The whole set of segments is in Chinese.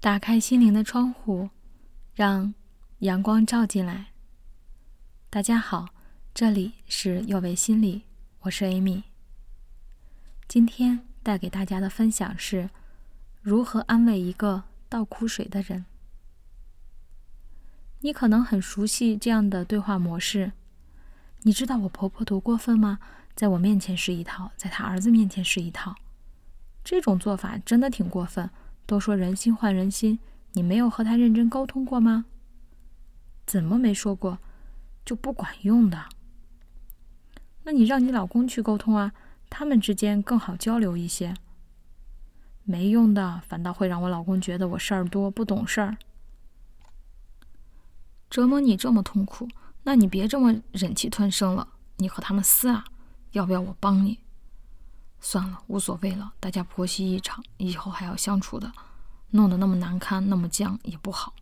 打开心灵的窗户，让阳光照进来。大家好，这里是有为心理，我是 Amy。今天带给大家的分享是：如何安慰一个倒苦水的人。你可能很熟悉这样的对话模式。你知道我婆婆多过分吗？在我面前是一套，在她儿子面前是一套。这种做法真的挺过分。都说人心换人心，你没有和他认真沟通过吗？怎么没说过？就不管用的？那你让你老公去沟通啊，他们之间更好交流一些。没用的，反倒会让我老公觉得我事儿多，不懂事儿。折磨你这么痛苦，那你别这么忍气吞声了，你和他们撕啊？要不要我帮你？算了，无所谓了，大家婆媳一场，以后还要相处的，弄得那么难堪，那么僵也不好。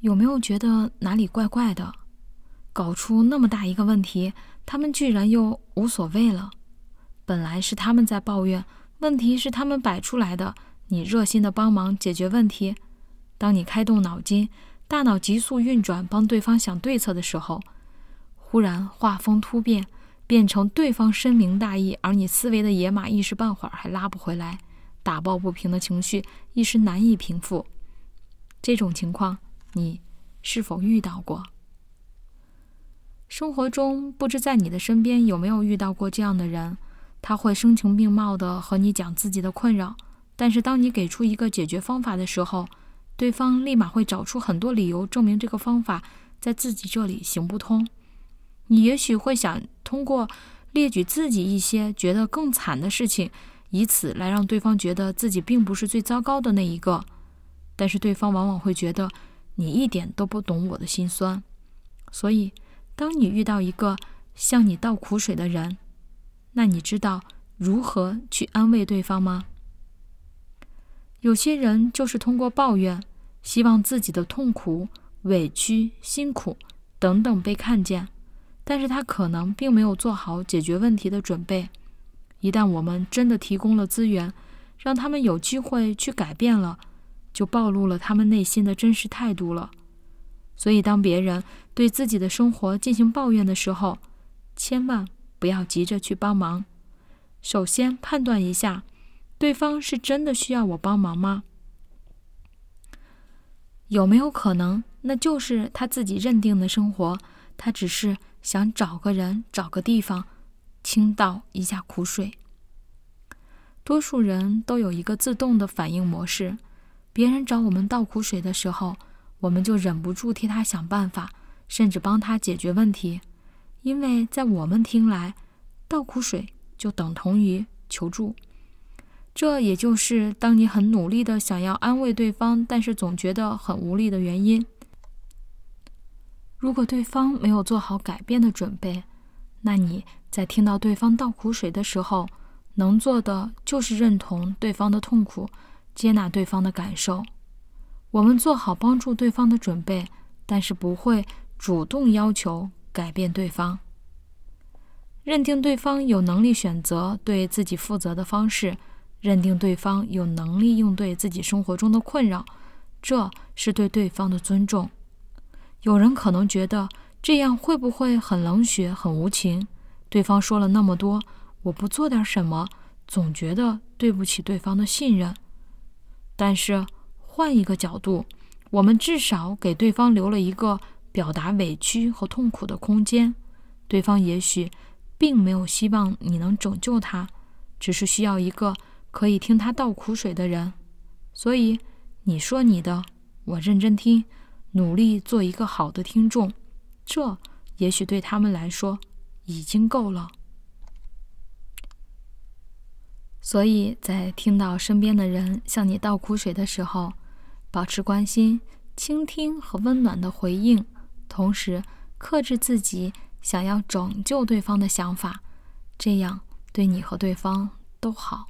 有没有觉得哪里怪怪的？搞出那么大一个问题，他们居然又无所谓了。本来是他们在抱怨，问题是他们摆出来的。你热心的帮忙解决问题，当你开动脑筋，大脑急速运转，帮对方想对策的时候，忽然画风突变。变成对方深明大义，而你思维的野马一时半会儿还拉不回来，打抱不平的情绪一时难以平复。这种情况你是否遇到过？生活中不知在你的身边有没有遇到过这样的人？他会声情并茂的和你讲自己的困扰，但是当你给出一个解决方法的时候，对方立马会找出很多理由证明这个方法在自己这里行不通。你也许会想通过列举自己一些觉得更惨的事情，以此来让对方觉得自己并不是最糟糕的那一个，但是对方往往会觉得你一点都不懂我的心酸。所以，当你遇到一个向你倒苦水的人，那你知道如何去安慰对方吗？有些人就是通过抱怨，希望自己的痛苦、委屈、辛苦等等被看见。但是他可能并没有做好解决问题的准备。一旦我们真的提供了资源，让他们有机会去改变了，就暴露了他们内心的真实态度了。所以，当别人对自己的生活进行抱怨的时候，千万不要急着去帮忙。首先判断一下，对方是真的需要我帮忙吗？有没有可能，那就是他自己认定的生活？他只是想找个人、找个地方倾倒一下苦水。多数人都有一个自动的反应模式：别人找我们倒苦水的时候，我们就忍不住替他想办法，甚至帮他解决问题。因为在我们听来，倒苦水就等同于求助。这也就是当你很努力的想要安慰对方，但是总觉得很无力的原因。如果对方没有做好改变的准备，那你在听到对方倒苦水的时候，能做的就是认同对方的痛苦，接纳对方的感受。我们做好帮助对方的准备，但是不会主动要求改变对方。认定对方有能力选择对自己负责的方式，认定对方有能力应对自己生活中的困扰，这是对对方的尊重。有人可能觉得这样会不会很冷血、很无情？对方说了那么多，我不做点什么，总觉得对不起对方的信任。但是换一个角度，我们至少给对方留了一个表达委屈和痛苦的空间。对方也许并没有希望你能拯救他，只是需要一个可以听他倒苦水的人。所以你说你的，我认真听。努力做一个好的听众，这也许对他们来说已经够了。所以在听到身边的人向你倒苦水的时候，保持关心、倾听和温暖的回应，同时克制自己想要拯救对方的想法，这样对你和对方都好。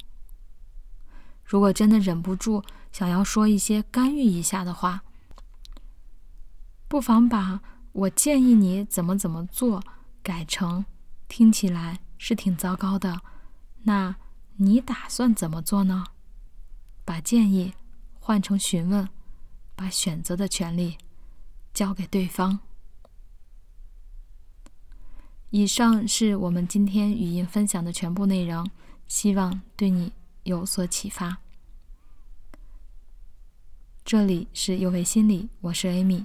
如果真的忍不住想要说一些干预一下的话，不妨把我建议你怎么怎么做改成听起来是挺糟糕的，那你打算怎么做呢？把建议换成询问，把选择的权利交给对方。以上是我们今天语音分享的全部内容，希望对你有所启发。这里是有为心理，我是 Amy。